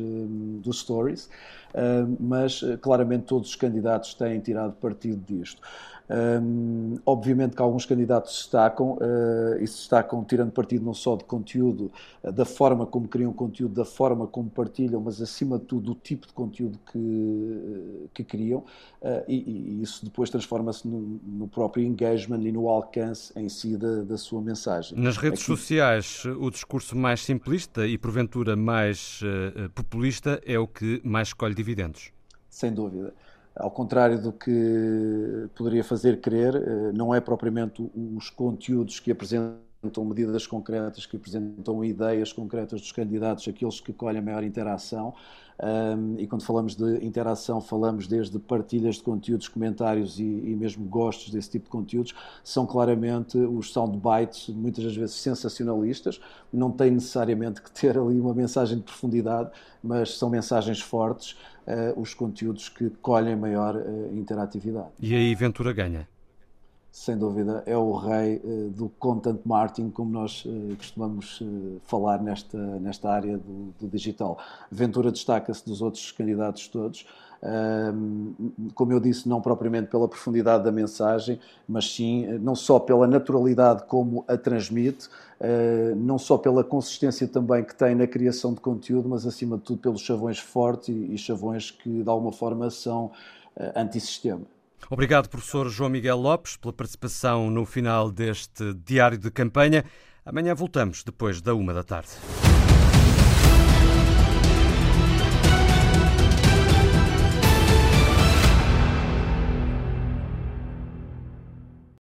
dos stories, uh, mas claramente todos os candidatos têm tirado partido disto. Um, obviamente que alguns candidatos destacam uh, e se destacam tirando partido não só de conteúdo, uh, da forma como criam conteúdo, da forma como partilham, mas acima de tudo do tipo de conteúdo que, uh, que criam e, e, isso depois transforma-se no, no, próprio engagement e no alcance em si da, da sua mensagem. Nas redes Aqui... sociais, o discurso mais simplista e porventura mais populista é o que mais escolhe dividendos. Sem dúvida ao contrário do que poderia fazer crer, eh, não é propriamente os conteúdos que apresentam medidas concretas, que apresentam ideias concretas dos candidatos, aqueles que colhem maior interação. E quando falamos de interação, falamos desde partilhas de conteúdos, comentários e, e mesmo gostos desse tipo de conteúdos. São claramente os soundbites, muitas das vezes sensacionalistas. Não tem necessariamente que ter ali uma mensagem de profundidade, mas são mensagens fortes uh, os conteúdos que colhem maior uh, interatividade. E aí Ventura ganha? Sem dúvida, é o rei uh, do content marketing, como nós costumamos falar nesta, nesta área do, do digital. Ventura destaca-se dos outros candidatos todos como eu disse, não propriamente pela profundidade da mensagem, mas sim não só pela naturalidade como a transmite, não só pela consistência também que tem na criação de conteúdo, mas acima de tudo pelos chavões fortes e chavões que de alguma forma são antissistema. Obrigado, professor João Miguel Lopes, pela participação no final deste diário de campanha. Amanhã voltamos depois da uma da tarde.